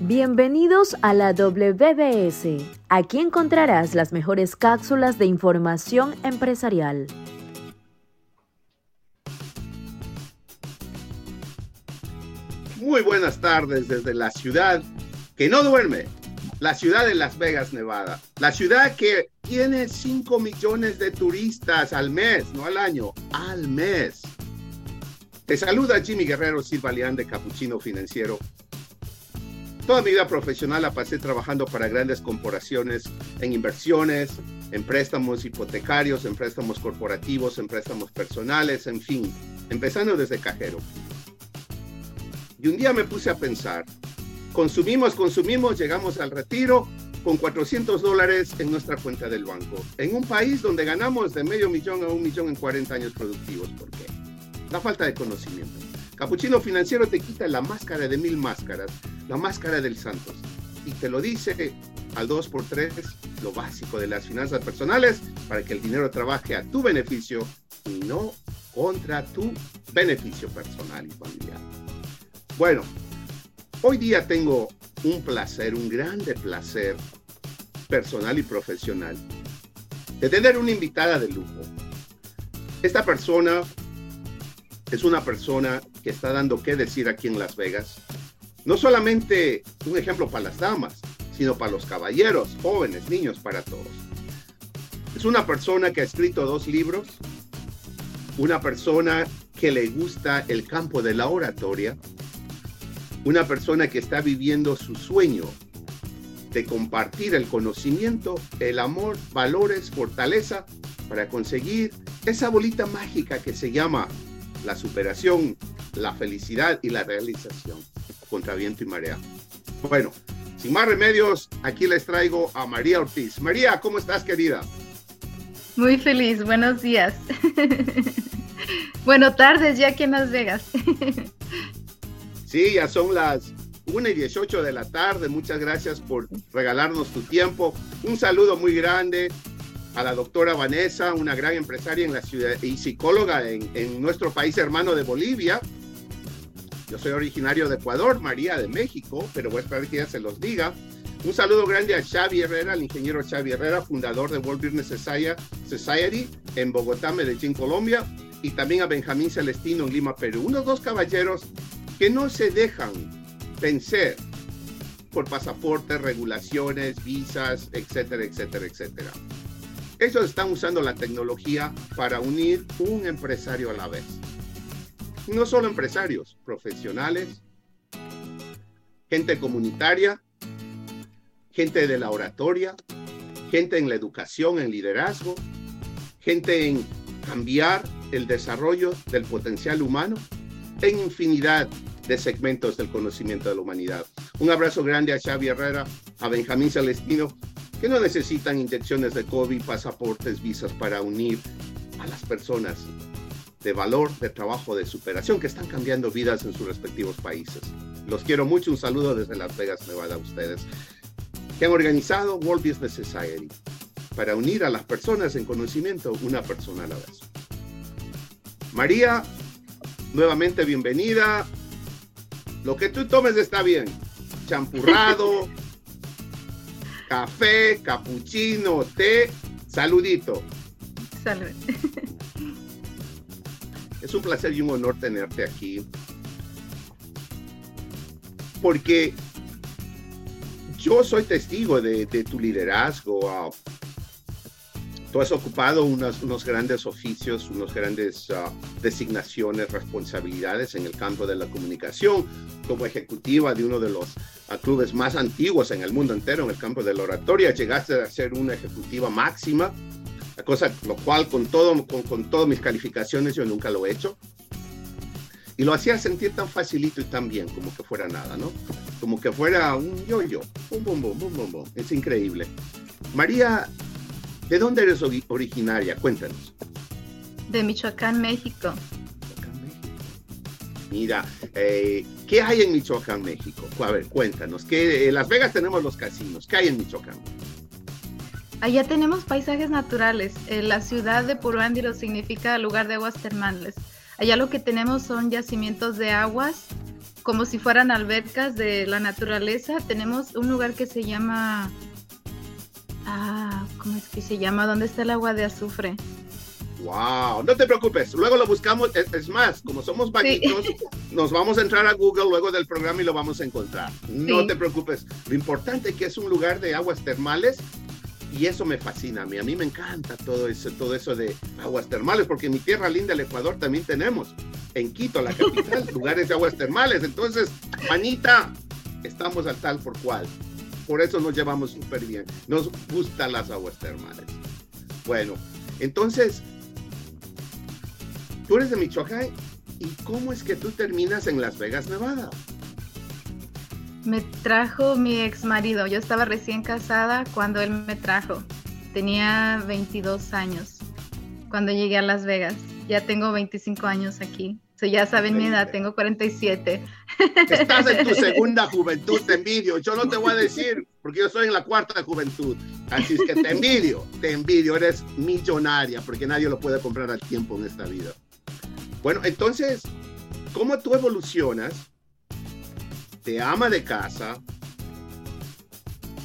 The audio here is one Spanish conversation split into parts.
Bienvenidos a la WBS. Aquí encontrarás las mejores cápsulas de información empresarial. Muy buenas tardes desde la ciudad que no duerme, la ciudad de Las Vegas, Nevada. La ciudad que tiene 5 millones de turistas al mes, no al año, al mes. Te saluda Jimmy Guerrero Silva Leán de Capuchino Financiero Toda mi vida profesional la pasé trabajando para grandes corporaciones en inversiones, en préstamos hipotecarios, en préstamos corporativos, en préstamos personales, en fin, empezando desde cajero. Y un día me puse a pensar, consumimos, consumimos, llegamos al retiro con 400 dólares en nuestra cuenta del banco, en un país donde ganamos de medio millón a un millón en 40 años productivos. ¿Por qué? La falta de conocimiento. Capuchino Financiero te quita la máscara de mil máscaras la máscara del Santos. Y te lo dice al 2x3 lo básico de las finanzas personales para que el dinero trabaje a tu beneficio y no contra tu beneficio personal y familiar. Bueno, hoy día tengo un placer, un grande placer personal y profesional de tener una invitada de lujo. Esta persona es una persona que está dando qué decir aquí en Las Vegas no solamente un ejemplo para las damas, sino para los caballeros, jóvenes, niños, para todos. Es una persona que ha escrito dos libros, una persona que le gusta el campo de la oratoria, una persona que está viviendo su sueño de compartir el conocimiento, el amor, valores, fortaleza para conseguir esa bolita mágica que se llama la superación, la felicidad y la realización contra viento y marea. Bueno, sin más remedios, aquí les traigo a María Ortiz. María, ¿cómo estás, querida? Muy feliz, buenos días. bueno, tardes ya aquí en Las Vegas. sí, ya son las 1 y 18 de la tarde. Muchas gracias por regalarnos tu tiempo. Un saludo muy grande a la doctora Vanessa, una gran empresaria en la ciudad y psicóloga en, nuestro país hermano de Bolivia. Yo soy originario de Ecuador, María de México, pero voy a se los diga. Un saludo grande a Xavi Herrera, el ingeniero Xavi Herrera, fundador de World Business Society en Bogotá, Medellín, Colombia, y también a Benjamín Celestino en Lima, Perú. Unos dos caballeros que no se dejan vencer por pasaportes, regulaciones, visas, etcétera, etcétera, etcétera. Ellos están usando la tecnología para unir un empresario a la vez no solo empresarios, profesionales, gente comunitaria, gente de la oratoria, gente en la educación, en liderazgo, gente en cambiar el desarrollo del potencial humano en infinidad de segmentos del conocimiento de la humanidad. Un abrazo grande a Xavi Herrera, a Benjamín Celestino, que no necesitan inyecciones de COVID, pasaportes, visas para unir a las personas de valor, de trabajo, de superación, que están cambiando vidas en sus respectivos países. Los quiero mucho, un saludo desde Las Vegas, Nevada a ustedes, que han organizado World Business Society para unir a las personas en conocimiento una persona a la vez. María, nuevamente bienvenida. Lo que tú tomes está bien. Champurrado, café, capuchino, té, saludito. Salud. Es un placer y un honor tenerte aquí. Porque yo soy testigo de, tu liderazgo. Ah, tú has ocupado unos, grandes oficios, unos grandes ah, designaciones, responsabilidades en el campo de la comunicación, como ejecutiva de uno de los ah, clubes más antiguos en el mundo entero, en el campo de la oratoria. Llegaste a ser una ejecutiva máxima cosa, lo cual con, todo, con, con todas mis calificaciones yo nunca lo he hecho. Y lo hacía sentir tan facilito y tan bien, como que fuera nada, ¿no? Como que fuera un yo-yo, Es increíble. María, ¿de dónde eres originaria? Cuéntanos. De Michoacán, México. Michoacán, México. Mira, eh, ¿qué hay en Michoacán, México? A ver, cuéntanos. Que en Las Vegas tenemos los casinos. ¿Qué hay en Michoacán? Allá tenemos paisajes naturales. Eh, la ciudad de Puruándiro significa lugar de aguas termales. Allá lo que tenemos son yacimientos de aguas como si fueran albercas de la naturaleza. Tenemos un lugar que se llama, ah, ¿cómo es que se llama? ¿Dónde está el agua de azufre? Wow, no te preocupes, luego lo buscamos. Es, más, como somos vaguitos, nos vamos a entrar a Google luego del programa y lo vamos a encontrar. No te preocupes. Lo importante es que es un lugar de aguas termales y eso me fascina a mí. A mí me encanta todo eso, todo eso de aguas termales, porque en mi tierra linda, el Ecuador, también tenemos en Quito, la capital, lugares de aguas termales. Entonces, manita, estamos al tal por cual. Por eso nos llevamos súper bien. Nos gustan las aguas termales. Bueno, entonces, tú eres de Michoacán y cómo es que tú terminas en Las Vegas, Nevada. Me trajo mi ex marido. Yo estaba recién casada cuando él me trajo. Tenía 22 años cuando llegué a Las Vegas. Ya tengo 25 años aquí. So, ya saben mi edad, tengo 47. Estás en tu segunda juventud, te envidio. Yo no te voy a decir, porque yo soy en la cuarta juventud. Así es que te envidio, te envidio. Eres millonaria, porque nadie lo puede comprar al tiempo en esta vida. Bueno, entonces, ¿cómo tú evolucionas de ama de casa,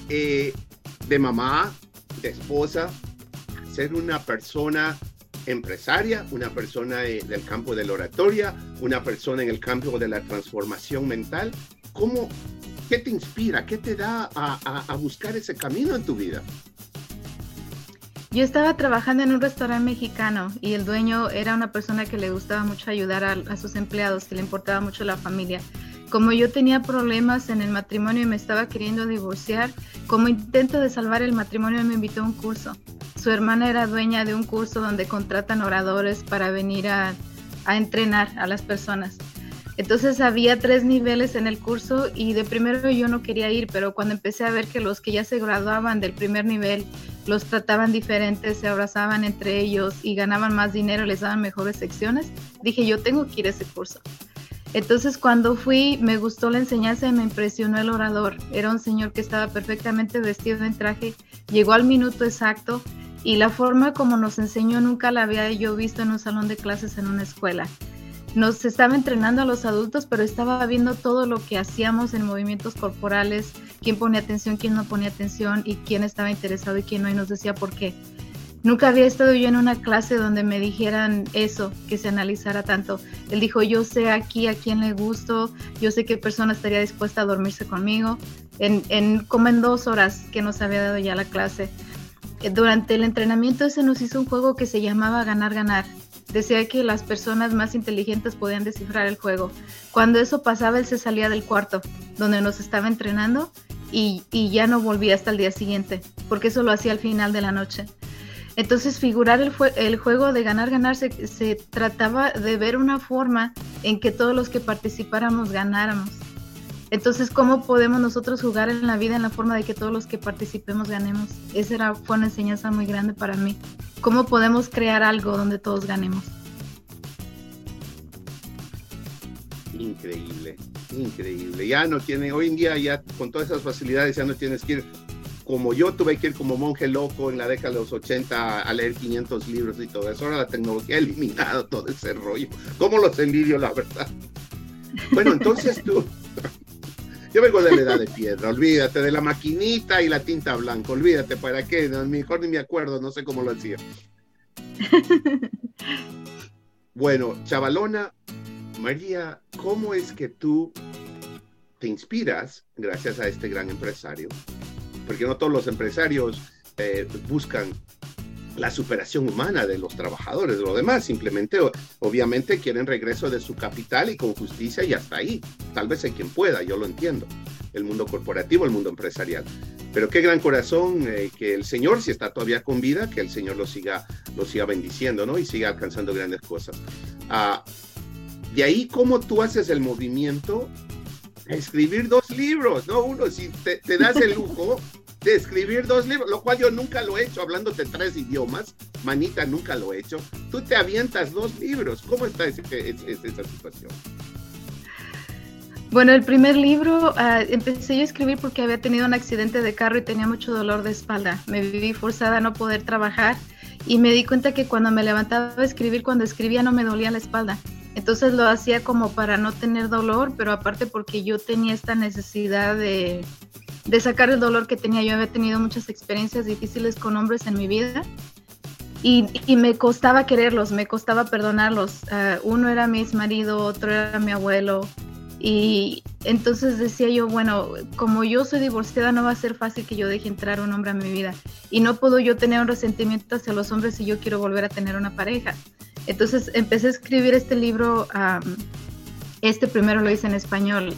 eh, de mamá, de esposa, ser una persona empresaria, una persona del campo de la oratoria, una persona en el campo de la transformación mental. ¿Cómo, ¿Qué te inspira? ¿Qué te da a, buscar ese camino en tu vida? Yo estaba trabajando en un restaurante mexicano y el dueño era una persona que le gustaba mucho ayudar a, a sus empleados, que le importaba mucho la familia. Como yo tenía problemas en el matrimonio y me estaba queriendo divorciar, como intento de salvar el matrimonio me invitó a un curso. Su hermana era dueña de un curso donde contratan oradores para venir a, entrenar a las personas. Entonces había tres niveles en el curso y de primero yo no quería ir, pero cuando empecé a ver que los que ya se graduaban del primer nivel los trataban diferentes, se abrazaban entre ellos y ganaban más dinero, les daban mejores secciones, dije yo tengo que ir a ese curso. Entonces cuando fui me gustó la enseñanza y me impresionó el orador. Era un señor que estaba perfectamente vestido en traje, llegó al minuto exacto y la forma como nos enseñó nunca la había yo visto en un salón de clases en una escuela. Nos estaba entrenando a los adultos, pero estaba viendo todo lo que hacíamos en movimientos corporales, quién ponía atención, quién no ponía atención y quién estaba interesado y quién no, y nos decía por qué. Nunca había estado yo en una clase donde me dijeran eso, que se analizara tanto. Él dijo, yo sé aquí a quién le gusto, yo sé qué persona estaría dispuesta a dormirse conmigo, en, como en dos horas que nos había dado ya la clase durante el entrenamiento se nos hizo un juego que se llamaba Ganar, Ganar. Decía que las personas más inteligentes podían descifrar el juego. Cuando eso pasaba, él se salía del cuarto donde nos estaba entrenando y, ya no volvía hasta el día siguiente, porque eso lo hacía al final de la noche. Entonces, figurar el, el juego de ganar, ganar se, se, trataba de ver una forma en que todos los que participáramos ganáramos. Entonces, ¿cómo podemos nosotros jugar en la vida en la forma de que todos los que participemos ganemos? Esa era, fue una enseñanza muy grande para mí. ¿Cómo podemos crear algo donde todos ganemos? Increíble, increíble. Ya no tiene, hoy en día ya con todas esas facilidades ya no tienes que ir como yo tuve que ir como monje loco en la década de los 80 a leer 500 libros y todo eso. Ahora la tecnología ha eliminado todo ese rollo. ¿Cómo los envidio, la verdad? Bueno, entonces tú, yo vengo de la edad de piedra, olvídate de la maquinita y la tinta blanca, olvídate, ¿para qué? mejor ni me acuerdo, no sé cómo lo hacía. Bueno, chavalona, María, ¿cómo es que tú te inspiras gracias a este gran empresario? Porque no todos los empresarios eh, buscan la superación humana de los trabajadores, lo demás simplemente, obviamente quieren regreso de su capital y con justicia y hasta ahí. Tal vez hay quien pueda, yo lo entiendo, el mundo corporativo, el mundo empresarial. Pero qué gran corazón eh, que el Señor, si está todavía con vida, que el Señor lo siga, lo siga bendiciendo, ¿no? Y siga alcanzando grandes cosas. Ah, de ahí, ¿cómo tú haces el movimiento? Escribir dos libros, ¿no? Uno, si te, te das el lujo de escribir dos libros, lo cual yo nunca lo he hecho, hablándote tres idiomas, manita, nunca lo he hecho. Tú te avientas dos libros. ¿Cómo está esa situación? Bueno, el primer libro ah, empecé yo a escribir porque había tenido un accidente de carro y tenía mucho dolor de espalda. Me viví forzada a no poder trabajar y me di cuenta que cuando me levantaba a escribir, cuando escribía no me dolía la espalda. Entonces lo hacía como para no tener dolor, pero aparte porque yo tenía esta necesidad de, de sacar el dolor que tenía. Yo había tenido muchas experiencias difíciles con hombres en mi vida y, me costaba quererlos, me costaba perdonarlos. Ah, uno era mi ex marido, otro era mi abuelo. Y entonces decía yo, bueno, como yo soy divorciada, no va a ser fácil que yo deje entrar un hombre a mi vida. Y no puedo yo tener un resentimiento hacia los hombres si yo quiero volver a tener una pareja. Entonces empecé a escribir este libro, este primero lo hice en español,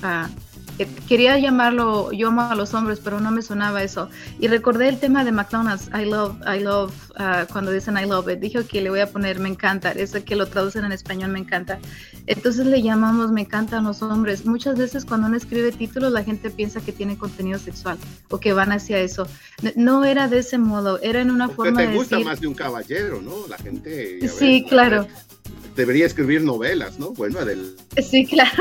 quería llamarlo Yo amo a los hombres, pero no me sonaba eso. Y recordé el tema de McDonald's, I love, I love, uh, cuando dicen I love it. Dije que le voy a poner me encanta, eso que lo traducen en español me encanta. Entonces le llamamos me encantan los hombres. Muchas veces cuando uno escribe títulos la gente piensa que tiene contenido sexual o que van hacia eso. No era de ese modo, era en una forma te gusta más de un caballero, ¿no? La gente... Sí, claro debería escribir novelas, ¿no? Bueno, Adel. Sí, claro.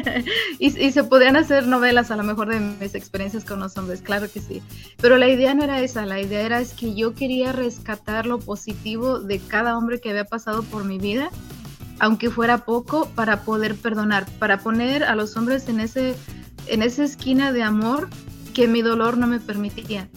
y, se podrían hacer novelas a lo mejor de mis experiencias con los hombres, claro que sí. Pero la idea no era esa, la idea era es que yo quería rescatar lo positivo de cada hombre que había pasado por mi vida, aunque fuera poco, para poder perdonar, para poner a los hombres en, ese, en esa esquina de amor que mi dolor no me permitía.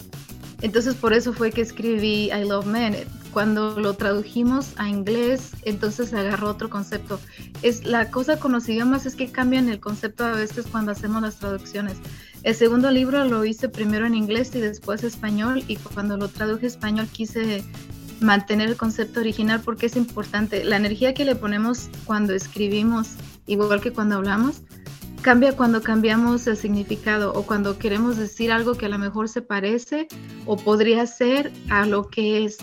Entonces por eso fue que escribí I Love Men cuando lo tradujimos a inglés, entonces agarró otro concepto. Es la cosa con los idiomas es que cambian el concepto a veces cuando hacemos las traducciones. El segundo libro lo hice primero en inglés y después español y cuando lo traduje a español quise mantener el concepto original porque es importante. La energía que le ponemos cuando escribimos, igual que cuando hablamos, cambia cuando cambiamos el significado o cuando queremos decir algo que a lo mejor se parece o podría ser a lo que es.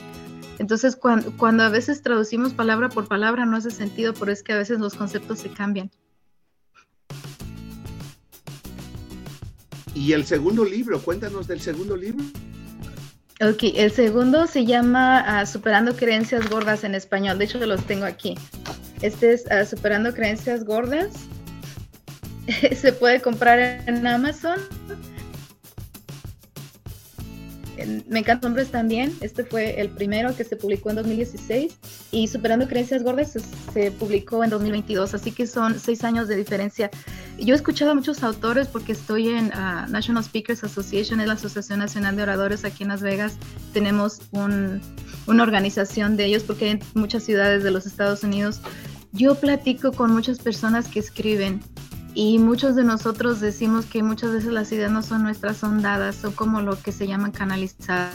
Entonces, cuando, a veces traducimos palabra por palabra no hace sentido, pero es que a veces los conceptos se cambian. Y el segundo libro, cuéntanos del segundo libro. Ok, el segundo se llama ah, Superando Creencias Gordas en español. De hecho, los tengo aquí. Este es ah, Superando Creencias Gordas. se puede comprar en Amazon me encantan hombres también. Este fue el primero que se publicó en 2016 y Superando Creencias Gordas se, publicó en 2022, así que son seis años de diferencia. Yo he escuchado a muchos autores porque estoy en ah, National Speakers Association, es la Asociación Nacional de Oradores aquí en Las Vegas. Tenemos una organización de ellos porque en muchas ciudades de los Estados Unidos. Yo platico con muchas personas que escriben y muchos de nosotros decimos que muchas veces las ideas no son nuestras, son dadas, son como lo que se llaman canalizadas.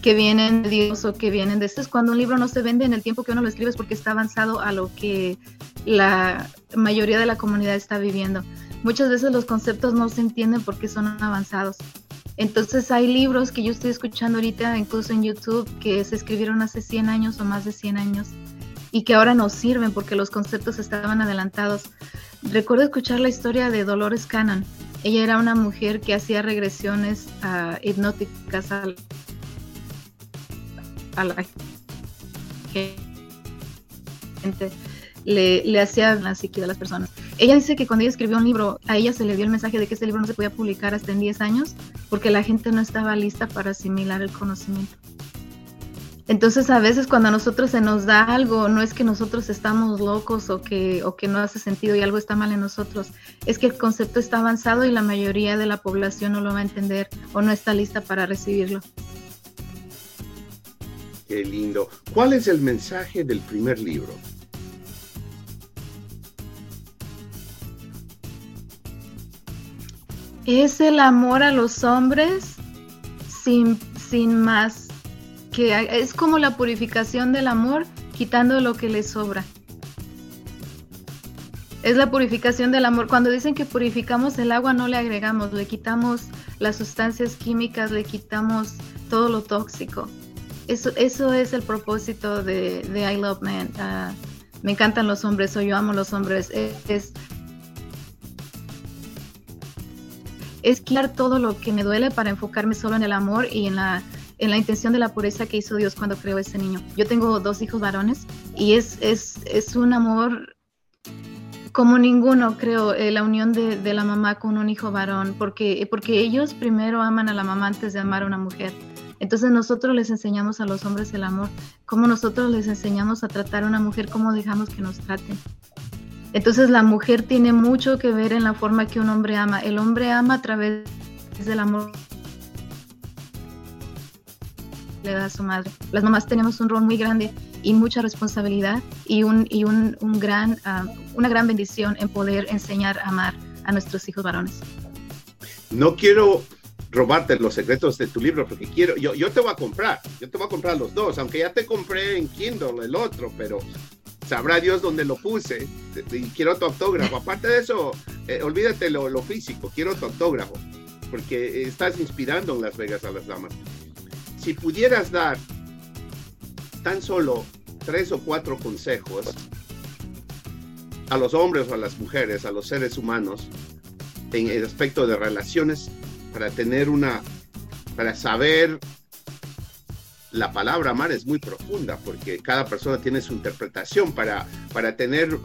Que vienen de Dios o que vienen de esto. Es cuando un libro no se vende en el tiempo que uno lo escribe es porque está avanzado a lo que la mayoría de la comunidad está viviendo. Muchas veces los conceptos no se entienden porque son avanzados. Entonces hay libros que yo estoy escuchando ahorita, incluso en YouTube, que se escribieron hace 100 años o más de 100 años y que ahora nos sirven porque los conceptos estaban adelantados. Recuerdo escuchar la historia de Dolores Cannon. Ella era una mujer que hacía regresiones uh, hipnóticas a, la gente. Le, le hacía la psique de las personas. Ella dice que cuando ella escribió un libro, a ella se le dio el mensaje de que ese libro no se podía publicar hasta en 10 años porque la gente no estaba lista para asimilar el conocimiento. Entonces a veces cuando a nosotros se nos da algo, no es que nosotros estamos locos o que, o que no hace sentido y algo está mal en nosotros, es que el concepto está avanzado y la mayoría de la población no lo va a entender o no está lista para recibirlo. Qué lindo. ¿Cuál es el mensaje del primer libro? Es el amor a los hombres sin, sin más que es como la purificación del amor quitando lo que le sobra. Es la purificación del amor. Cuando dicen que purificamos el agua, no le agregamos, le quitamos las sustancias químicas, le quitamos todo lo tóxico. Eso, eso es el propósito de, I Love Man. Ah, me encantan los hombres o yo amo los hombres. Es, es quitar todo lo que me duele para enfocarme solo en el amor y en la en la intención de la pureza que hizo Dios cuando creó ese niño. Yo tengo dos hijos varones y es, es, es un amor como ninguno, creo, eh, la unión de, la mamá con un hijo varón, porque, porque ellos primero aman a la mamá antes de amar a una mujer. Entonces nosotros les enseñamos a los hombres el amor, como nosotros les enseñamos a tratar a una mujer, cómo dejamos que nos traten. Entonces la mujer tiene mucho que ver en la forma que un hombre ama. El hombre ama a través del amor le da a su madre. Las mamás tenemos un rol muy grande y mucha responsabilidad y, un, y un, un gran, ah, una gran bendición en poder enseñar a amar a nuestros hijos varones. No quiero robarte los secretos de tu libro porque quiero, yo, yo te voy a comprar, yo te voy a comprar los dos, aunque ya te compré en Kindle el otro, pero sabrá Dios dónde lo puse y quiero tu autógrafo. Aparte de eso, eh, olvídate lo, lo, físico, quiero tu autógrafo porque estás inspirando en Las Vegas a las damas. Si pudieras dar tan solo tres o cuatro consejos a los hombres o a las mujeres, a los seres humanos, en el aspecto de relaciones, para tener una, para saber la palabra amar es muy profunda porque cada persona tiene su interpretación para, para tener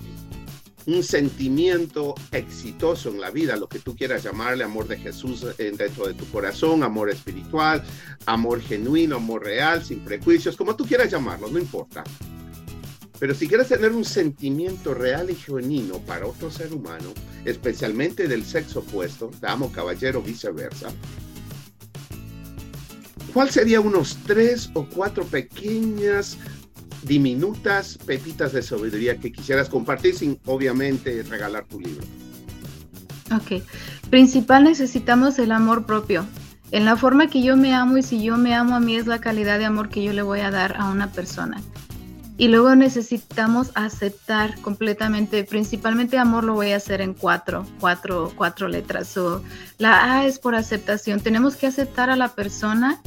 un sentimiento exitoso en la vida, lo que tú quieras llamarle, amor de Jesús dentro de tu corazón, amor espiritual, amor genuino, amor real, sin prejuicios, como tú quieras llamarlo, no importa. Pero si quieres tener un sentimiento real y genuino para otro ser humano, especialmente del sexo opuesto, damo, caballero, viceversa, ¿cuál sería unos tres o cuatro pequeñas, diminutas pepitas de sabiduría que quisieras compartir sin obviamente regalar tu libro? Ok, principal necesitamos el amor propio. En la forma que yo me amo y si yo me amo a mí es la calidad de amor que yo le voy a dar a una persona. Y luego necesitamos aceptar completamente, principalmente amor lo voy a hacer en cuatro, cuatro, cuatro letras. o la A es por aceptación. Tenemos que aceptar a la persona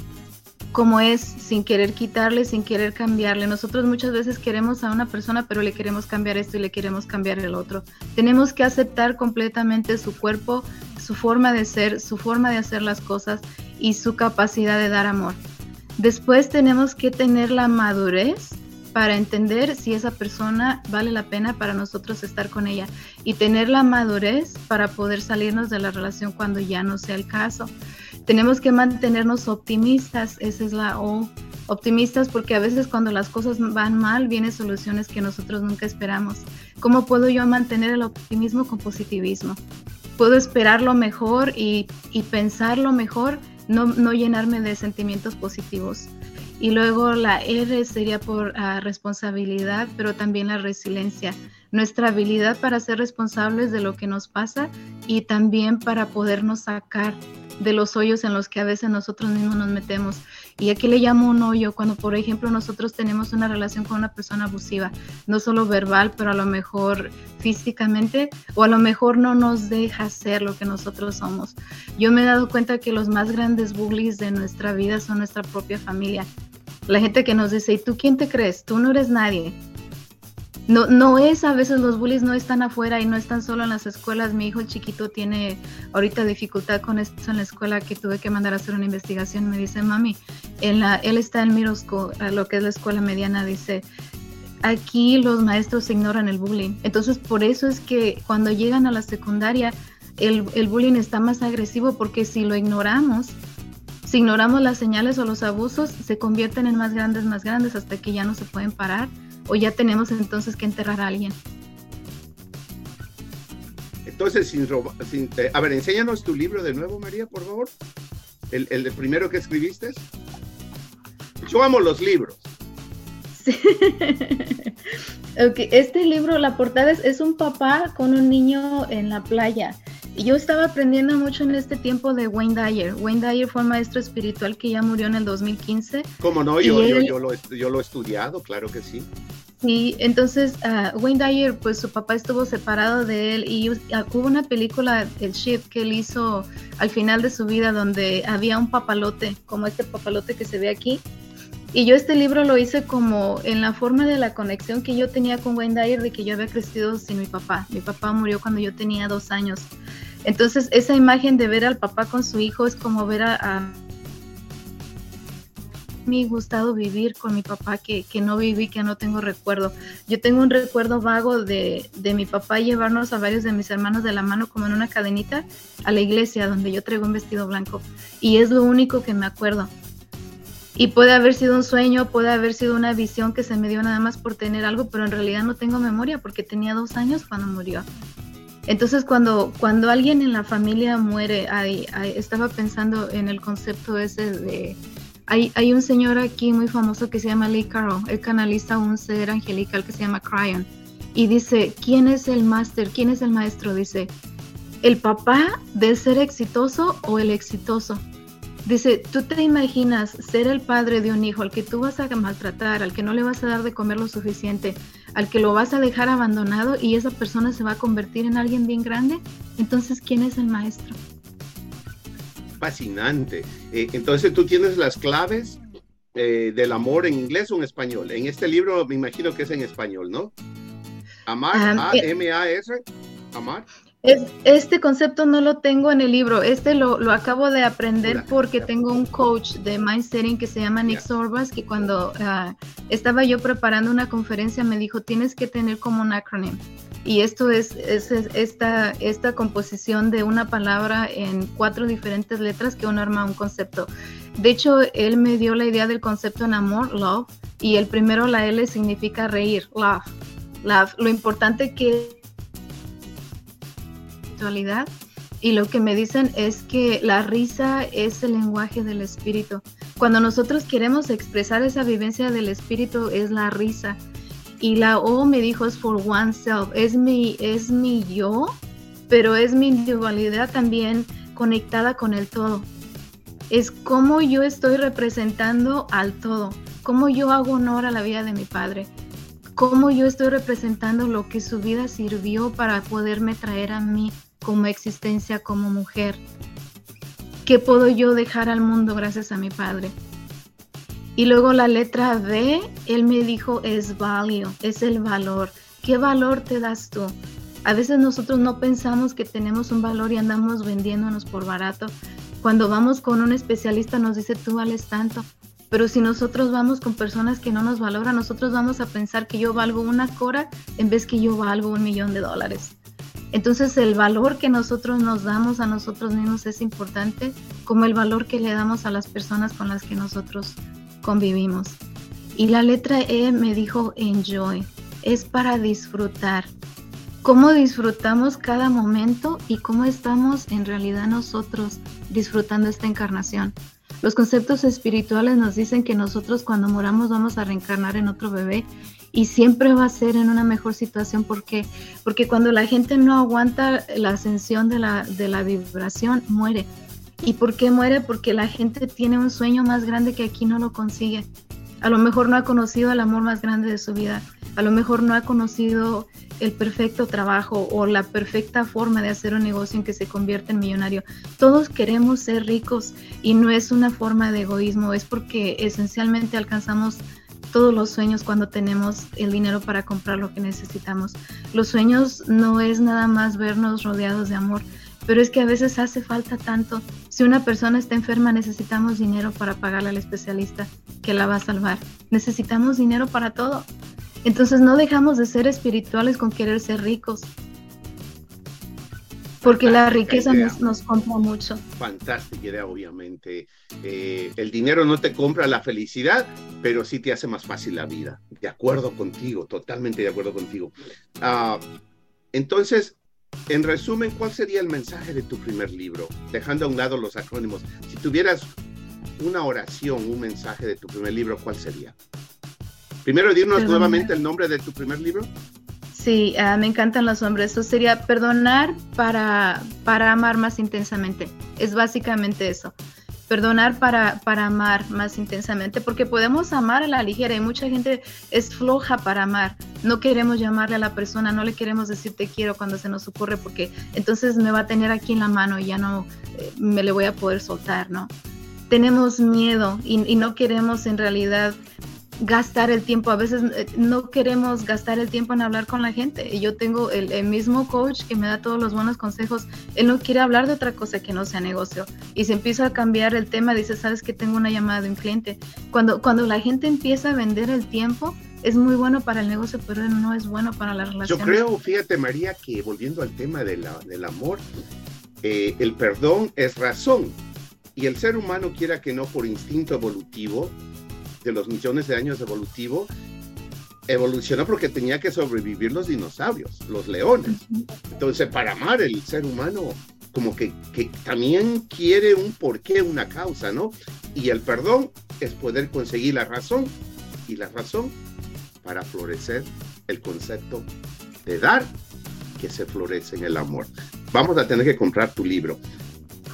como es, sin querer quitarle, sin querer cambiarle. Nosotros muchas veces queremos a una persona, pero le queremos cambiar esto y le queremos cambiar el otro. Tenemos que aceptar completamente su cuerpo, su forma de ser, su forma de hacer las cosas y su capacidad de dar amor. Después tenemos que tener la madurez para entender si esa persona vale la pena para nosotros estar con ella y tener la madurez para poder salirnos de la relación cuando ya no sea el caso. Tenemos que mantenernos optimistas, esa es la O, optimistas porque a veces cuando las cosas van mal vienen soluciones que nosotros nunca esperamos. ¿Cómo puedo yo mantener el optimismo con positivismo? Puedo esperar lo mejor y, y pensar lo mejor, no, no llenarme de sentimientos positivos. Y luego la R sería por ah, responsabilidad, pero también la resiliencia, nuestra habilidad para ser responsables de lo que nos pasa y también para podernos sacar de los hoyos en los que a veces nosotros mismos nos metemos. Y aquí le llamo un hoyo cuando, por ejemplo, nosotros tenemos una relación con una persona abusiva, no solo verbal, pero a lo mejor físicamente, o a lo mejor no nos deja ser lo que nosotros somos. Yo me he dado cuenta que los más grandes bullies de nuestra vida son nuestra propia familia. La gente que nos dice, ¿y tú quién te crees? Tú no eres nadie. No, no es, a veces los bullies no están afuera y no están solo en las escuelas. Mi hijo chiquito tiene ahorita dificultad con esto en la escuela que tuve que mandar a hacer una investigación. Me dice, mami, en la, él está en school, lo que es la escuela mediana, dice, aquí los maestros ignoran el bullying. Entonces, por eso es que cuando llegan a la secundaria, el, el bullying está más agresivo porque si lo ignoramos, si ignoramos las señales o los abusos, se convierten en más grandes, más grandes, hasta que ya no se pueden parar o ya tenemos entonces que enterrar a alguien. Entonces, sin, sin eh, a ver, enséñanos tu libro de nuevo, María, por favor. El, el primero que escribiste. Yo amo los libros. Sí. okay. Este libro, la portada es, es un papá con un niño en la playa yo estaba aprendiendo mucho en este tiempo de Wayne Dyer. Wayne Dyer fue un maestro espiritual que ya murió en el 2015. ¿Cómo no? Yo, yo, lo, he estudiado, claro que sí. Sí, entonces uh, Wayne Dyer, pues su papá estuvo separado de él y ah, hubo una película, El Ship, que él hizo al final de su vida donde había un papalote, como este papalote que se ve aquí. Y yo este libro lo hice como en la forma de la conexión que yo tenía con Wayne Dyer de que yo había crecido sin mi papá. Mi papá murió cuando yo tenía dos años. Entonces, esa imagen de ver al papá con su hijo es como ver a, a me gustado vivir con mi papá que, que, no viví, que no tengo recuerdo. Yo tengo un recuerdo vago de, de, mi papá llevarnos a varios de mis hermanos de la mano como en una cadenita a la iglesia donde yo traigo un vestido blanco y es lo único que me acuerdo. Y puede haber sido un sueño, puede haber sido una visión que se me dio nada más por tener algo, pero en realidad no tengo memoria porque tenía dos años cuando murió. Entonces cuando, cuando alguien en la familia muere, estaba pensando en el concepto ese de... Hay, hay, un señor aquí muy famoso que se llama Lee Carroll, él canaliza un ser angelical que se llama Cryon y dice, ¿quién es el máster? ¿Quién es el maestro? Dice, ¿el papá del ser exitoso o el exitoso? Dice, ¿tú te imaginas ser el padre de un hijo al que tú vas a maltratar, al que no le vas a dar de comer lo suficiente, al que lo vas a dejar abandonado y esa persona se va a convertir en alguien bien grande? Entonces, ¿quién es el maestro? Fascinante. Eh, entonces, tú tienes las claves eh, del amor en inglés o en español. En este libro me imagino que es en español, ¿no? Amar, A-M-A-S, amar este concepto no lo tengo en el libro, este lo, acabo de aprender porque tengo un coach de mindsetting que se llama Nick Sorbas, que cuando ah, estaba yo preparando una conferencia me dijo, tienes que tener como un acronym. Y esto es, esta, esta composición de una palabra en cuatro diferentes letras que uno arma un concepto. De hecho, él me dio la idea del concepto en amor, love, y el primero, la L, significa reír, laugh. Love. Lo importante que y lo que me dicen es que la risa es el lenguaje del espíritu. Cuando nosotros queremos expresar esa vivencia del espíritu es la risa. Y la O me dijo es for oneself, es mi, es mi yo, pero es mi individualidad también conectada con el todo. Es como yo estoy representando al todo, cómo yo hago honor a la vida de mi padre, cómo yo estoy representando lo que su vida sirvió para poderme traer a mí como existencia como mujer. ¿Qué puedo yo dejar al mundo gracias a mi padre? Y luego la letra B, él me dijo es value, es el valor. ¿Qué valor te das tú? A veces nosotros no pensamos que tenemos un valor y andamos vendiéndonos por barato. Cuando vamos con un especialista nos dice tú vales tanto. Pero si nosotros vamos con personas que no nos valoran, nosotros vamos a pensar que yo valgo una cora en vez que yo valgo un millón de dólares. Entonces el valor que nosotros nos damos a nosotros mismos es importante como el valor que le damos a las personas con las que nosotros convivimos. Y la letra E me dijo enjoy, es para disfrutar. Cómo disfrutamos cada momento y cómo estamos en realidad nosotros disfrutando esta encarnación. Los conceptos espirituales nos dicen que nosotros cuando moramos vamos a reencarnar en otro bebé y siempre va a ser en una mejor situación porque porque cuando la gente no aguanta la ascensión de la, de la vibración muere. ¿Y por qué muere? Porque la gente tiene un sueño más grande que aquí no lo consigue. A lo mejor no ha conocido el amor más grande de su vida. A lo mejor no ha conocido el perfecto trabajo o la perfecta forma de hacer un negocio en que se convierte en millonario. Todos queremos ser ricos y no es una forma de egoísmo, es porque esencialmente alcanzamos todos los sueños cuando tenemos el dinero para comprar lo que necesitamos. Los sueños no es nada más vernos rodeados de amor, pero es que a veces hace falta tanto. Si una persona está enferma, necesitamos dinero para pagarle al especialista que la va a salvar. Necesitamos dinero para todo. Entonces no dejamos de ser espirituales con querer ser ricos porque la riqueza nos, compra mucho. Fantástica idea, obviamente. Eh, el dinero no te compra la felicidad, pero sí te hace más fácil la vida. De acuerdo contigo, totalmente de acuerdo contigo. Ah, entonces, en resumen, ¿cuál sería el mensaje de tu primer libro? Dejando a un lado los acrónimos. Si tuvieras una oración, un mensaje de tu primer libro, ¿cuál sería? Primero, dinos nuevamente el nombre de tu primer libro. Sí, ah, me encantan los hombres. Eso sería perdonar para, para amar más intensamente. Es básicamente eso. Perdonar para, para amar más intensamente, porque podemos amar a la ligera y mucha gente es floja para amar. No queremos llamarle a la persona, no le queremos decir te quiero cuando se nos ocurre, porque entonces me va a tener aquí en la mano y ya no eh, me le voy a poder soltar, ¿no? Tenemos miedo y, y no queremos en realidad gastar el tiempo. A veces eh, no queremos gastar el tiempo en hablar con la gente. Y yo tengo el, mismo coach que me da todos los buenos consejos. Él no quiere hablar de otra cosa que no sea negocio. Y si empieza a cambiar el tema, dice, sabes que tengo una llamada de un cliente. Cuando, cuando la gente empieza a vender el tiempo, es muy bueno para el negocio, pero no es bueno para la relación. Yo creo, fíjate María, que volviendo al tema de la, del amor, eh, el perdón es razón Y el ser humano, quiera que no, por instinto evolutivo, de los millones de años evolutivo, evolucionó porque tenía que sobrevivir los dinosaurios, los leones. Entonces, para amar el ser humano, como que, que también quiere un porqué, una causa, ¿no? Y el perdón es poder conseguir la razón y la razón para florecer el concepto de dar que se florece en el amor. Vamos a tener que comprar tu libro.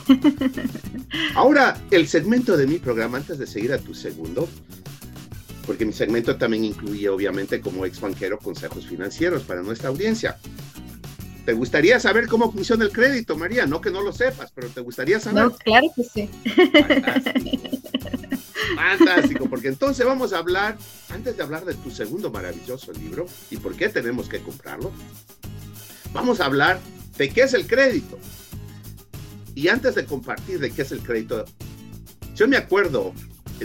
Ahora, el segmento de mi programa, antes de seguir a tu segundo, porque mi segmento también incluye, obviamente, como ex banquero, consejos financieros para nuestra audiencia. ¿Te gustaría saber cómo funciona el crédito, María? No que no lo sepas, pero ¿te gustaría saber? No, claro que sí. Fantástico. Fantástico, porque entonces vamos a hablar, antes de hablar de tu segundo maravilloso libro y por qué tenemos que comprarlo, vamos a hablar de qué es el crédito. Y antes de compartir de qué es el crédito, yo me acuerdo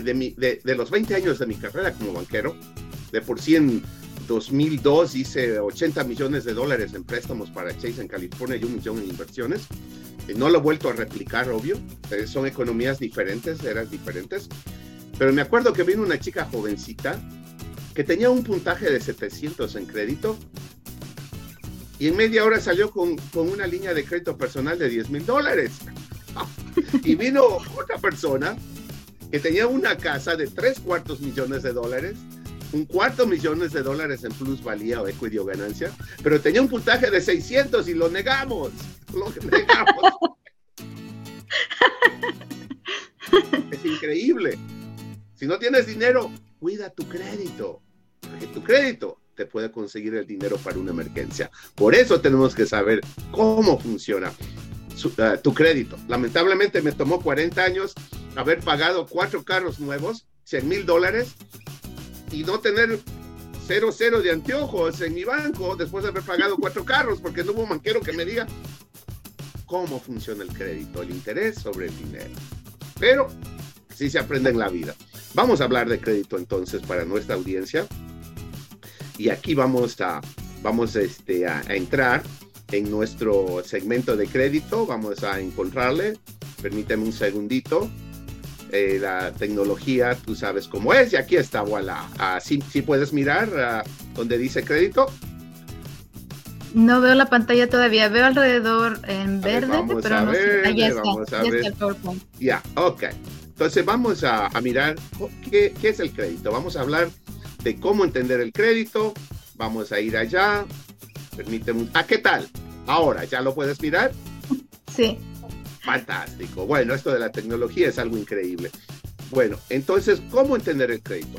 de, los 20 años de mi carrera como banquero, de por sí en 2002 hice 80 millones de dólares en préstamos para Chase en California y un millón en inversiones. No lo he vuelto a replicar, obvio. Eh, son economías diferentes, eras diferentes. Pero me acuerdo que vino una chica jovencita que tenía un puntaje de 700 en crédito y en media hora salió con, con una línea de crédito personal de 10 mil dólares. y vino otra persona que tenía una casa de tres cuartos millones de dólares, un cuarto millones de dólares en plusvalía o equity o ganancia, pero tenía un puntaje de 600 y lo negamos. Lo negamos. es increíble. Si no tienes dinero, cuida tu crédito, porque tu crédito te puede conseguir el dinero para una emergencia. Por eso tenemos que saber cómo funciona uh, tu crédito. Lamentablemente me tomó 40 años haber pagado cuatro carros nuevos, 100 mil dólares, y no tener cero cero de anteojos en mi banco después de haber pagado cuatro carros, porque no hubo banquero que me diga cómo funciona el crédito, el interés sobre el dinero. Pero sí se aprende en la vida. Vamos a hablar de crédito entonces para nuestra audiencia. Y aquí vamos a, vamos este, a, entrar en nuestro segmento de crédito. Vamos a encontrarle. Permíteme un segundito. Eh, la tecnología, tú sabes cómo es. Y aquí está, voilà. Así sí puedes mirar uh, donde dice crédito. No veo la pantalla todavía, veo alrededor en verde, pero no sé. Ahí está, vamos a ver. Ya, ok. Entonces vamos a, mirar qué, es el crédito. Vamos a hablar de cómo entender el crédito. Vamos a ir allá. Permíteme. ¿A qué tal? Ahora, ¿ya lo puedes mirar? Sí. Fantástico. Bueno, esto de la tecnología es algo increíble. Bueno, entonces, ¿cómo entender el crédito?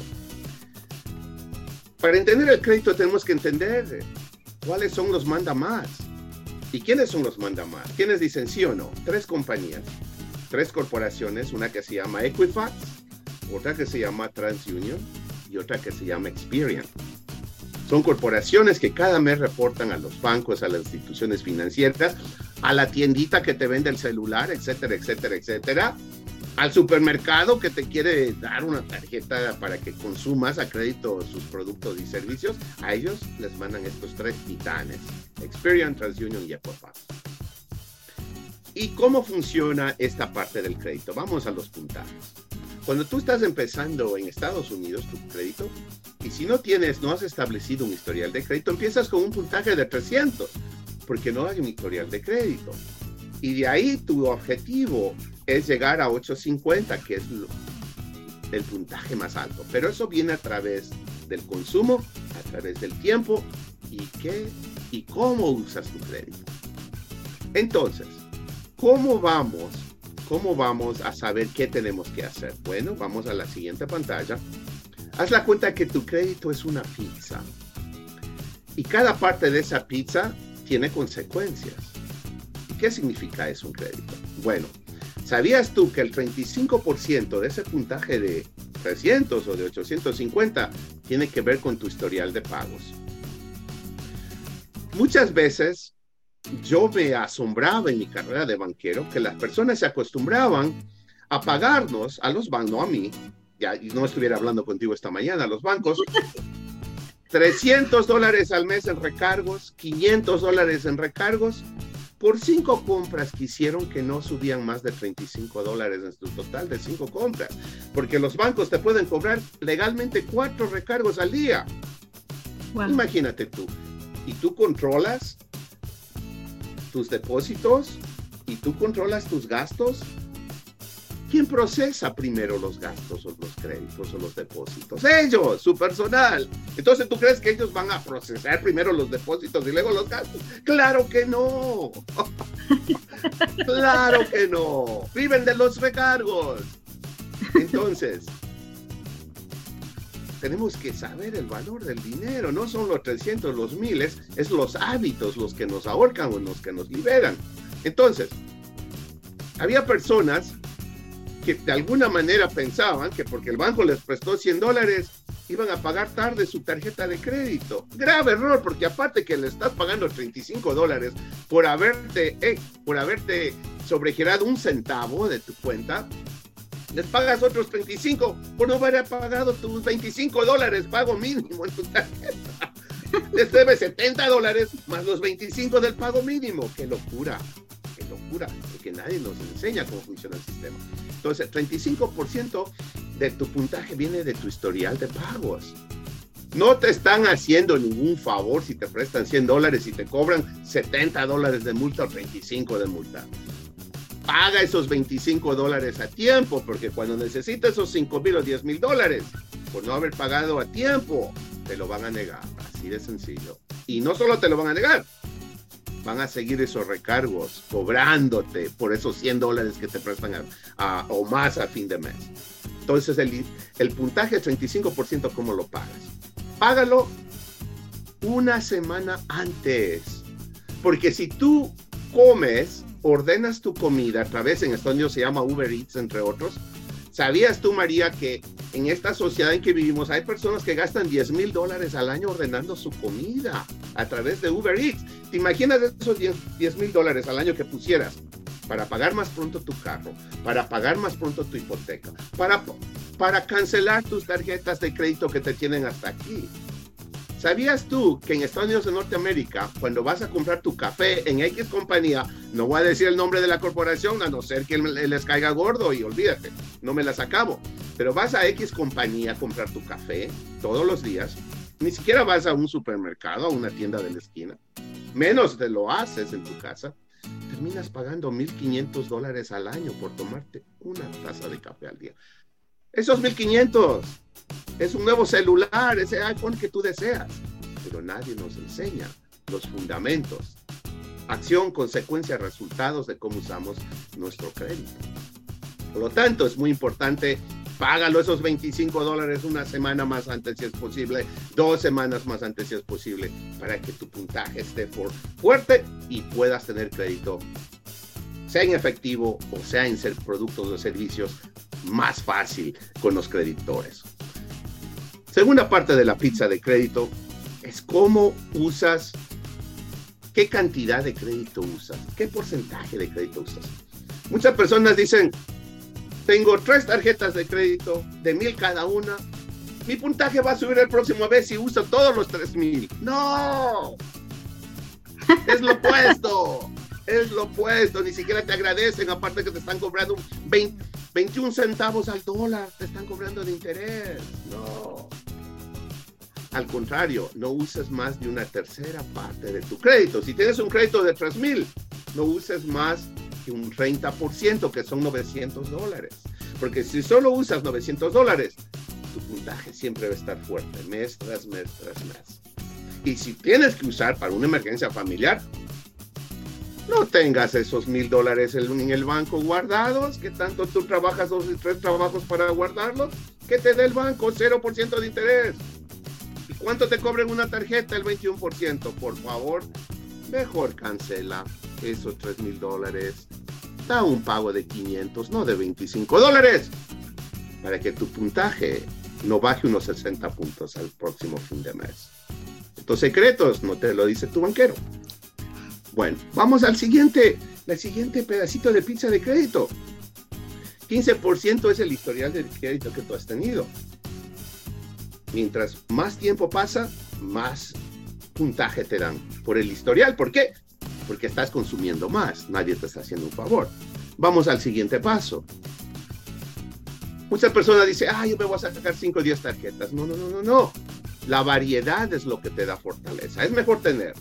Para entender el crédito tenemos que entender cuáles son los mandamás. ¿Y quiénes son los mandamás? ¿Quiénes dicen sí o no? Tres compañías tres corporaciones, una que se llama Equifax, otra que se llama TransUnion y otra que se llama Experian. Son corporaciones que cada mes reportan a los bancos, a las instituciones financieras, a la tiendita que te vende el celular, etcétera, etcétera, etcétera, al supermercado que te quiere dar una tarjeta para que consumas a crédito sus productos y servicios. A ellos les mandan estos tres titanes, Experian, TransUnion y Equifax. ¿Y cómo funciona esta parte del crédito? Vamos a los puntajes. Cuando tú estás empezando en Estados Unidos tu crédito, y si no tienes, no has establecido un historial de crédito, empiezas con un puntaje de 300, porque no hay un historial de crédito. Y de ahí tu objetivo es llegar a 850, que es el puntaje más alto. Pero eso viene a través del consumo, a través del tiempo y qué y cómo usas tu crédito. Entonces, ¿Cómo vamos? ¿Cómo vamos a saber qué tenemos que hacer? Bueno, vamos a la siguiente pantalla. Haz la cuenta que tu crédito es una pizza. Y cada parte de esa pizza tiene consecuencias. ¿Y qué significa eso un crédito? Bueno, ¿sabías tú que el 35% de ese puntaje de 300 o de 850 tiene que ver con tu historial de pagos? Muchas veces yo me asombraba en mi carrera de banquero que las personas se acostumbraban a pagarnos a los bancos, no a mí, ya no estuviera hablando contigo esta mañana, a los bancos, 300 dólares al mes en recargos, 500 dólares en recargos, por cinco compras que hicieron que no subían más de 35 dólares en su total de cinco compras, porque los bancos te pueden cobrar legalmente cuatro recargos al día. Imagínate tú, y tú controlas tus depósitos y tú controlas tus gastos ¿Quién procesa primero los gastos o los créditos o los depósitos? Ellos, su personal. Entonces, ¿tú crees que ellos van a procesar primero los depósitos y luego los gastos? Claro que no. claro que no. Viven de los recargos. Entonces, tenemos que saber el valor del dinero. No son los 300, los miles, es los hábitos los que nos ahorcan o los que nos liberan. Entonces, había personas que de alguna manera pensaban que porque el banco les prestó 100 dólares, iban a pagar tarde su tarjeta de crédito. Grave error, porque aparte que le estás pagando 35 dólares por haberte, eh, por haberte sobregirado un centavo de tu cuenta, les pagas otros 35 por no haber pagado tus 25 dólares pago mínimo en tu tarjeta. Les debe 70 dólares más los 25 del pago mínimo. ¡Qué locura! ¡Qué locura! Porque nadie nos enseña cómo funciona el sistema. Entonces, 35% de tu puntaje viene de tu historial de pagos. No te están haciendo ningún favor si te prestan 100 dólares y te cobran 70 dólares de multa o 35 de multa. Paga esos 25 dólares a tiempo, porque cuando necesitas esos 5 mil o 10 mil dólares por no haber pagado a tiempo, te lo van a negar. Así de sencillo. Y no solo te lo van a negar, van a seguir esos recargos cobrándote por esos 100 dólares que te prestan a, o más a fin de mes. Entonces el, el puntaje 35%, ¿cómo lo pagas? Págalo una semana antes. Porque si tú comes, ordenas tu comida a través, en Estados Unidos se llama Uber Eats, entre otros, ¿Sabías tú, María, que en esta sociedad en que vivimos hay personas que gastan 10 mil dólares al año ordenando su comida a través de Uber Eats? ¿Te imaginas esos 10 mil dólares al año que pusieras para pagar más pronto tu carro, para pagar más pronto tu hipoteca, para, para cancelar tus tarjetas de crédito que te tienen hasta aquí? ¿Sabías tú que en Estados Unidos de Norteamérica, cuando vas a comprar tu café en X compañía, no voy a decir el nombre de la corporación, a no ser que les caiga gordo y olvídate, no me las acabo, pero vas a X compañía a comprar tu café todos los días, ni siquiera vas a un supermercado, a una tienda de la esquina, menos te lo haces en tu casa, terminas pagando 1.500 dólares al año por tomarte una taza de café al día. Esos 1.500 es un nuevo celular, ese iPhone que tú deseas. Pero nadie nos enseña los fundamentos. Acción, consecuencia, resultados de cómo usamos nuestro crédito. Por lo tanto, es muy importante, págalo esos 25 dólares una semana más antes si es posible, dos semanas más antes si es posible, para que tu puntaje esté fuerte y puedas tener crédito, sea en efectivo o sea en ser productos o servicios, más fácil con los creditores. Segunda parte de la pizza de crédito es cómo usas, qué cantidad de crédito usas, qué porcentaje de crédito usas. Muchas personas dicen, tengo tres tarjetas de crédito de mil cada una. Mi puntaje va a subir el próximo mes si uso todos los tres mil. No, es lo opuesto. Es lo opuesto, ni siquiera te agradecen, aparte que te están cobrando 21 centavos al dólar, te están cobrando de interés. No. Al contrario, no uses más de una tercera parte de tu crédito. Si tienes un crédito de 3 mil, no uses más que un 30%, que son 900 dólares. Porque si solo usas 900 dólares, tu puntaje siempre va a estar fuerte, mes tras mes tras mes. Y si tienes que usar para una emergencia familiar, no tengas esos mil dólares en el banco guardados, que tanto tú trabajas dos y tres trabajos para guardarlos, que te dé el banco 0% de interés. ¿Cuánto te cobren una tarjeta? El 21%. Por favor, mejor cancela esos 3 mil dólares. Da un pago de 500, no de 25 dólares. Para que tu puntaje no baje unos 60 puntos al próximo fin de mes. Estos secretos no te lo dice tu banquero. Bueno, vamos al siguiente, el siguiente pedacito de pizza de crédito. 15% es el historial de crédito que tú has tenido mientras más tiempo pasa, más puntaje te dan por el historial. ¿Por qué? porque estás consumiendo más, nadie te está haciendo un favor. Vamos al siguiente paso. Muchas personas dicen, ah, yo me voy a sacar 5 o 10 tarjetas. No, no, no, no, no. La variedad es lo que te da fortaleza. Es mejor tener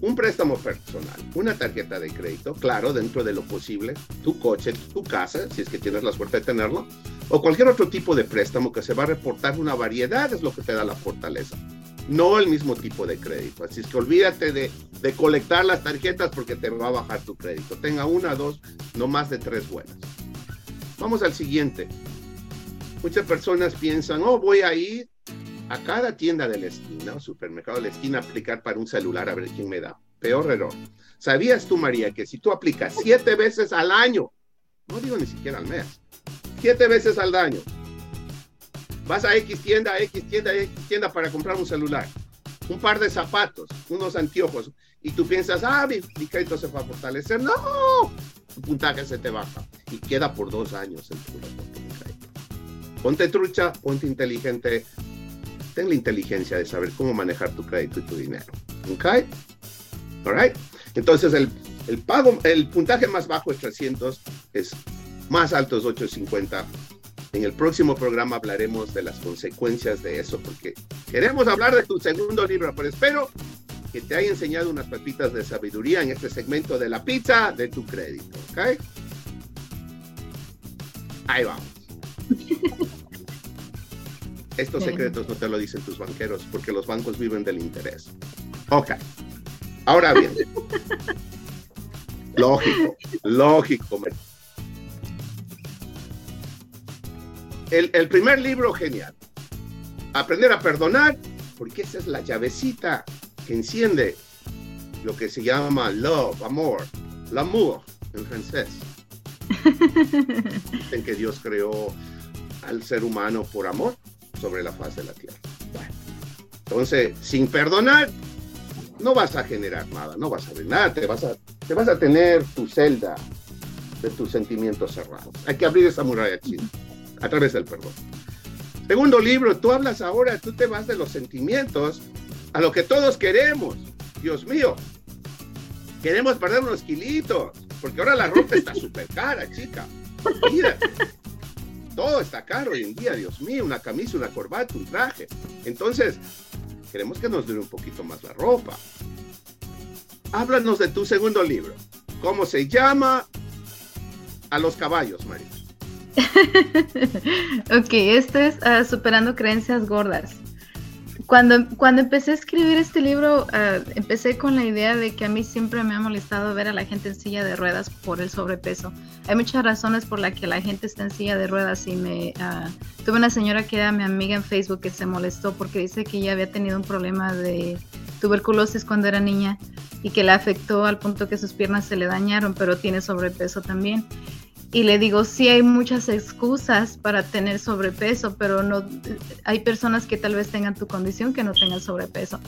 un préstamo personal, una tarjeta de crédito, claro, dentro de lo posible, tu coche, tu casa, si es que tienes la suerte de tenerlo, o cualquier otro tipo de préstamo que se va a reportar una variedad es lo que te da la fortaleza, no el mismo tipo de crédito. Así es que olvídate de, de colectar las tarjetas porque te va a bajar tu crédito. Tenga una, dos, no más de tres buenas. Vamos al siguiente. Muchas personas piensan, oh, voy a ir a cada tienda de la esquina o supermercado de la esquina aplicar para un celular a ver quién me da. Peor error. ¿Sabías tú, María, que si tú aplicas siete veces al año, no digo ni siquiera al mes, siete veces al año, vas a X tienda, a X tienda, a X tienda para comprar un celular, un par de zapatos, unos anteojos, y tú piensas, ah, mi, crédito se va a fortalecer. No, tu puntaje se te baja y queda por dos años en crédito. Ponte trucha, ponte inteligente, ten la inteligencia de saber cómo manejar tu crédito y tu dinero. ¿Ok? Alright. Entonces el, el pago, el puntaje más bajo es 300, es más alto es 850. En el próximo programa hablaremos de las consecuencias de eso, porque queremos hablar de tu segundo libro, pero espero que te haya enseñado unas pepitas de sabiduría en este segmento de la pizza de tu crédito. ¿Ok? Ahí vamos. Estos secretos no te lo dicen tus banqueros porque los bancos viven del interés. Ok. Ahora bien. lógico, lógico. El, el primer libro, genial. Aprender a perdonar, porque esa es la llavecita que enciende lo que se llama love, amor, l'amour en francés. Dicen que Dios creó al ser humano por amor sobre la faz de la tierra. Bueno, entonces, sin perdonar, no vas a generar nada, no vas a ver nada, te vas a, te vas a tener tu celda de tus sentimientos cerrados. Hay que abrir esa muralla china a través del perdón. Segundo libro, tú hablas ahora, tú te vas de los sentimientos a lo que todos queremos. Dios mío, queremos perder unos kilitos, porque ahora la ropa está súper cara, chica. Mira, todo está caro hoy en día, Dios mío, una camisa, una corbata, un traje. Entonces, queremos que nos dure un poquito más la ropa. Háblanos de tu segundo libro. ¿Cómo se llama? A los caballos, María. ok, esto es ah, Superando Creencias Gordas. Cuando, cuando empecé a escribir este libro, ah, empecé con la idea de que a mí siempre me ha molestado ver a la gente en silla de ruedas por el sobrepeso. Hay muchas razones por las que la gente está en silla de ruedas y me uh, tuve una señora que era mi amiga en Facebook que se molestó porque dice que ella había tenido un problema de tuberculosis cuando era niña y que le afectó al punto que sus piernas se le dañaron, pero tiene sobrepeso también y le digo, sí hay muchas excusas para tener sobrepeso, pero no hay personas que tal vez tengan tu condición que no tengan sobrepeso.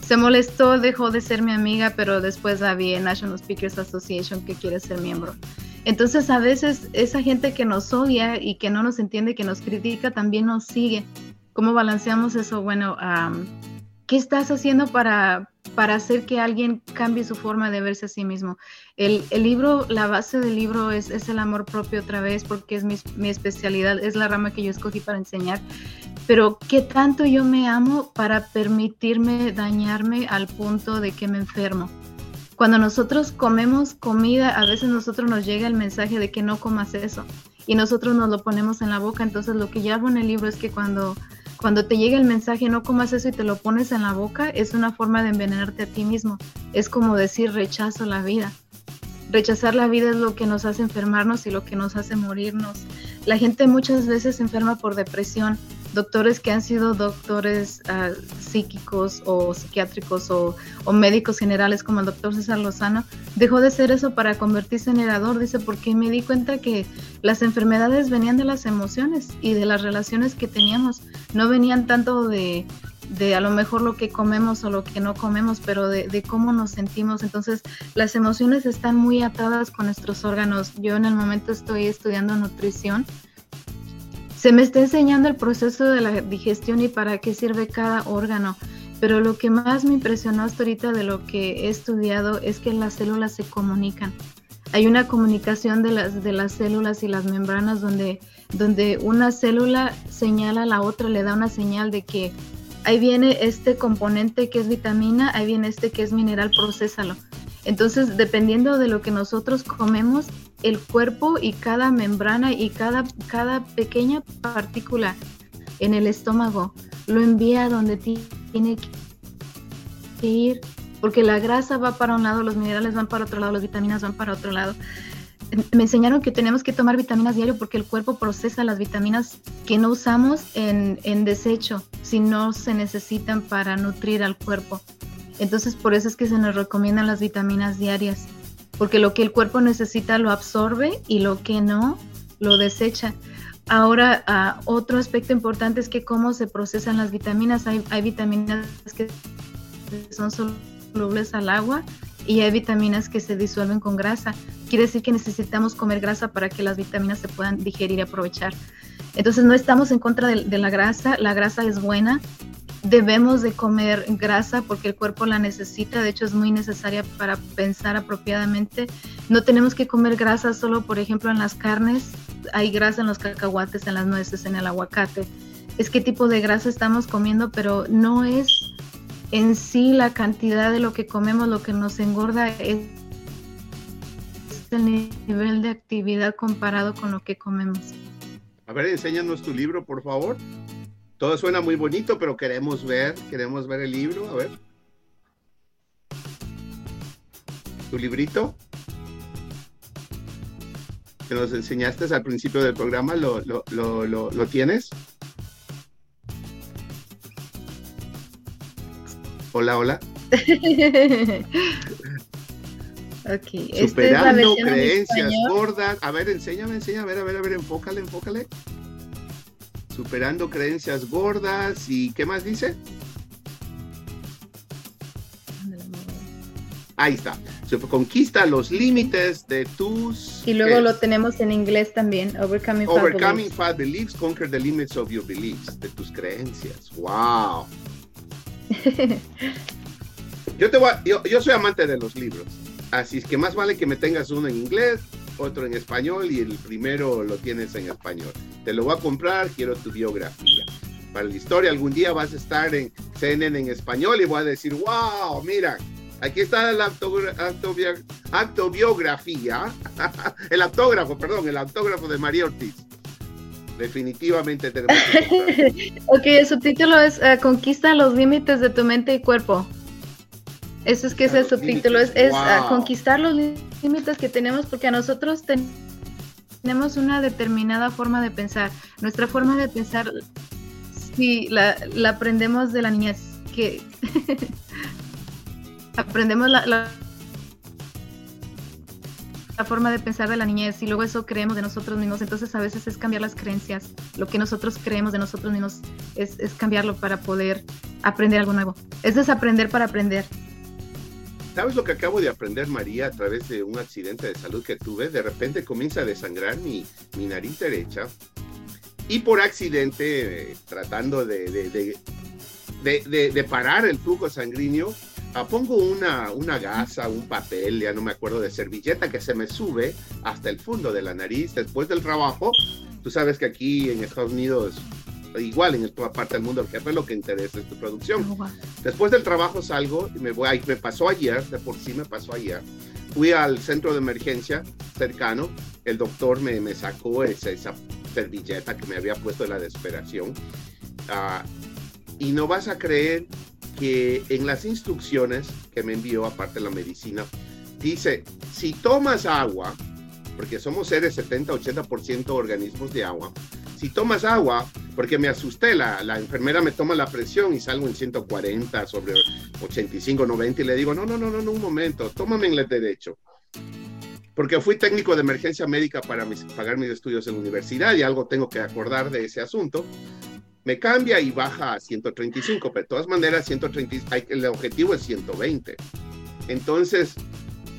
Se molestó, dejó de ser mi amiga, pero después había National Speakers Association que quiere ser miembro. Entonces a veces esa gente que nos odia y que no nos entiende, que nos critica, también nos sigue. ¿Cómo balanceamos eso? Bueno, ¿qué estás haciendo para, para hacer que alguien cambie su forma de verse a sí mismo? El, libro, la base del libro es, el amor propio otra vez, porque es mi, mi, especialidad, es la rama que yo escogí para enseñar. Pero qué tanto yo me amo para permitirme dañarme al punto de que me enfermo. Cuando nosotros comemos comida, a veces nosotros nos llega el mensaje de que no comas eso y nosotros nos lo ponemos en la boca. Entonces lo que yo hago en el libro es que cuando cuando te llega el mensaje no comas eso y te lo pones en la boca, es una forma de envenenarte a ti mismo. Es como decir rechazo la vida. Rechazar la vida es lo que nos hace enfermarnos y lo que nos hace morirnos. La gente muchas veces se enferma por depresión. Doctores que han sido doctores ah, psíquicos o psiquiátricos o, médicos generales como el doctor César Lozano, dejó de ser eso para convertirse en herador. Dice, porque me di cuenta que las enfermedades venían de las emociones y de las relaciones que teníamos. No venían tanto de, de a lo mejor lo que comemos o lo que no comemos, pero de, cómo nos sentimos. Entonces, las emociones están muy atadas con nuestros órganos. Yo en el momento estoy estudiando nutrición. Se me está enseñando el proceso de la digestión y para qué sirve cada órgano. pero lo que más me impresionó hasta ahorita de lo que he estudiado es que las células se comunican. Hay una comunicación de las, de las células y las membranas donde, donde una célula señala a la otra, le da una señal de que ahí viene este componente que es vitamina, ahí viene este que es mineral, procésalo. Entonces, dependiendo de lo que nosotros comemos, el cuerpo y cada membrana y cada, cada pequeña partícula en el estómago lo envía donde tiene que ir, porque la grasa va para un lado, los minerales van para otro lado, las vitaminas van para otro lado. Me enseñaron que tenemos que tomar vitaminas diario porque el cuerpo procesa las vitaminas que no usamos en, desecho, si no se necesitan para nutrir al cuerpo. Entonces por eso es que se nos recomiendan las vitaminas diarias, porque lo que el cuerpo necesita lo absorbe y lo que no lo desecha. Ahora, uh, otro aspecto importante es que cómo se procesan las vitaminas. Hay vitaminas que son solubles al agua y hay vitaminas que se disuelven con grasa. Quiere decir que necesitamos comer grasa para que las vitaminas se puedan digerir y aprovechar. Entonces no estamos en contra de, la grasa, la grasa es buena, debemos de comer grasa porque el cuerpo la necesita, de hecho es muy necesaria para pensar apropiadamente. No tenemos que comer grasa solo, por ejemplo, en las carnes, hay grasa en los cacahuates, en las nueces, en el aguacate. Es qué tipo de grasa estamos comiendo, pero no es en sí la cantidad de lo que comemos lo que nos engorda, el nivel de actividad comparado con lo que comemos. A ver, enséñanos tu libro, por favor. Todo suena muy bonito, pero queremos ver, queremos ver el libro, a ver. ¿Tu librito? Que nos enseñaste al principio del programa, ¿lo, lo, lo, lo tienes? Hola, hola. Superando creencias gordas. A ver, enséñame, enséñame, a ver, a ver, a ver, enfócale, enfócale superando creencias gordas y ¿qué más dice? Ahí está. Conquista los límites de tus. Y luego lo tenemos en inglés también. Overcoming, Overcoming fat, beliefs. Conquer the limits of your beliefs. De tus creencias. ¡Wow! yo, te voy yo, yo soy amante de los libros. Así es que más vale que me tengas uno en inglés otro en español y el primero lo tienes en español. Te lo voy a comprar, quiero tu biografía. Para la historia, algún día vas a estar en CNN en español y voy a decir, wow, mira, aquí está la autobiografía, el autógrafo, perdón, el autógrafo de María Ortiz. Definitivamente tenemos que Ok, el subtítulo es eh, Conquista los límites de tu mente y cuerpo. Eso es que es el subtítulo, es, conquistar los límites que tenemos porque a nosotros tenemos una determinada forma de pensar. Nuestra forma de pensar, si la, aprendemos de la niñez, que aprendemos la, la, forma de pensar de la niñez y luego eso creemos de nosotros mismos. Entonces a veces es cambiar las creencias. Lo que nosotros creemos de nosotros mismos es, es cambiarlo para poder aprender algo nuevo. Es desaprender para aprender. ¿Sabes lo que acabo de aprender, María, a través de un accidente de salud que tuve? De repente comienza a desangrar mi, mi nariz derecha y por accidente, eh, tratando de, de, de, parar el flujo sanguíneo, ah, pongo una, una gasa, un papel, ya no me acuerdo de servilleta, que se me sube hasta el fondo de la nariz después del trabajo. Tú sabes que aquí en Estados Unidos igual en toda parte del mundo, el jefe lo que interesa es tu producción. Oh, Después del trabajo salgo y me voy, me pasó ayer, de por sí me pasó ayer, fui al centro de emergencia cercano, el doctor me, me sacó esa, esa, servilleta que me había puesto de la desesperación. Uh, y no vas a creer que en las instrucciones que me envió, aparte de la medicina, dice, si tomas agua, porque somos seres 70-80% organismos de agua, si tomas agua, porque me asusté, la, la, enfermera me toma la presión y salgo en 140 sobre 85, 90 y le digo, no, no, no, no, un momento, tómame en el derecho. Porque fui técnico de emergencia médica para pagar mis estudios en la universidad y algo tengo que acordar de ese asunto. Me cambia y baja a 135, pero de todas maneras 130, el objetivo es 120. Entonces,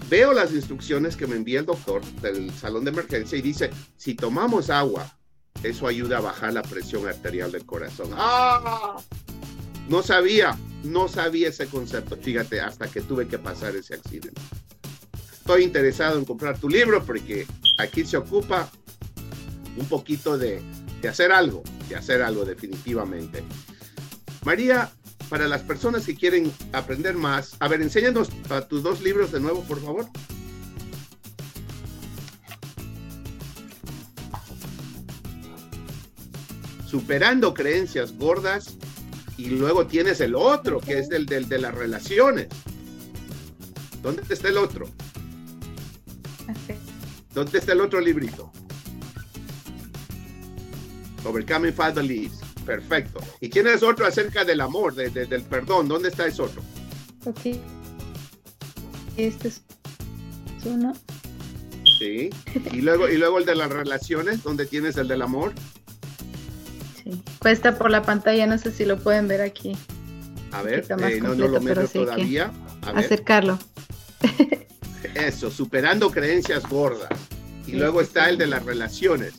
veo las instrucciones que me envía el doctor del salón de emergencia y dice, si tomamos agua eso ayuda a bajar la presión arterial del corazón. ¡Ah! No sabía. no sabía ese concepto, fíjate, hasta que tuve que pasar ese accidente. Estoy interesado en comprar tu libro porque aquí se ocupa un poquito de, de hacer algo, de hacer algo definitivamente. María, para las personas que quieren aprender más, a ver, enséñanos a tus dos libros de nuevo, por favor. Superando creencias gordas y luego tienes el otro, que es el del de las relaciones. ¿Dónde está el otro? ¿Dónde está el otro librito? Overcoming Leaves. Perfecto. ¿Y tienes otro acerca del amor, del perdón? ¿Dónde está ese otro? Ok. Este es uno. Sí. Y luego, y luego el de las relaciones, ¿dónde tienes el del amor? Sí. Cuesta por la pantalla, no sé si lo pueden ver aquí. A ver, eh, no, no, lo meto todavía. Acercarlo. Eso, superando creencias gordas. Y luego está el de las relaciones.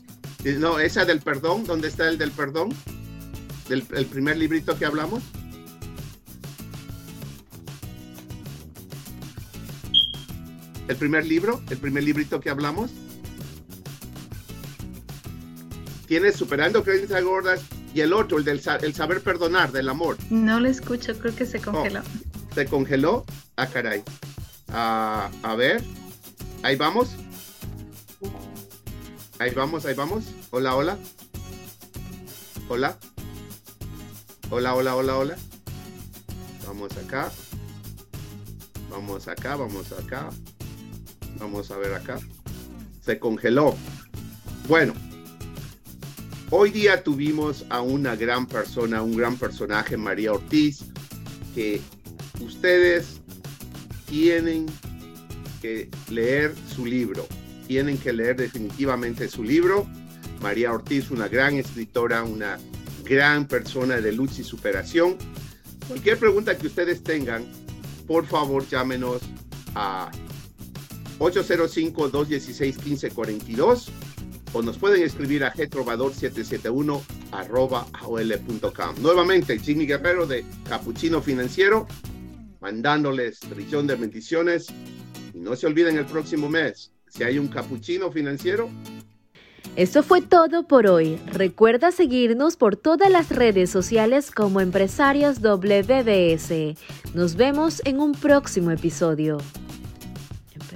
No, esa del perdón, ¿dónde está el del perdón? del el primer librito que hablamos? ¿El primer libro? ¿El primer librito que hablamos? Tienes Superando Creencias Gordas y el otro, el del el saber perdonar, del amor. No lo escucho, creo que se congeló. Oh, ¿Se congeló? Ah, caray. Ah, a ver, ahí vamos. Ahí vamos, ahí vamos. Hola, hola. Hola. Hola, hola, hola, hola. Vamos acá. Vamos acá, vamos acá. Vamos a ver acá. Se congeló. Bueno, hoy día tuvimos a una gran persona, un gran personaje, María Ortiz, que ustedes tienen que leer su libro. Tienen que leer definitivamente su libro. María Ortiz, una gran escritora, una gran persona de lucha y superación. Cualquier pregunta que ustedes tengan, por favor llámenos a 805-216-1542 o nos pueden escribir a getrovador771 aol.com. Nuevamente, Jimmy Guerrero de Capuchino Financiero, mandándoles trillón de bendiciones. Y no se olviden el próximo mes, si hay un capuchino financiero, esto fue todo por hoy. Recuerda seguirnos por todas las redes sociales como Empresarios WBS. Nos vemos en un próximo episodio.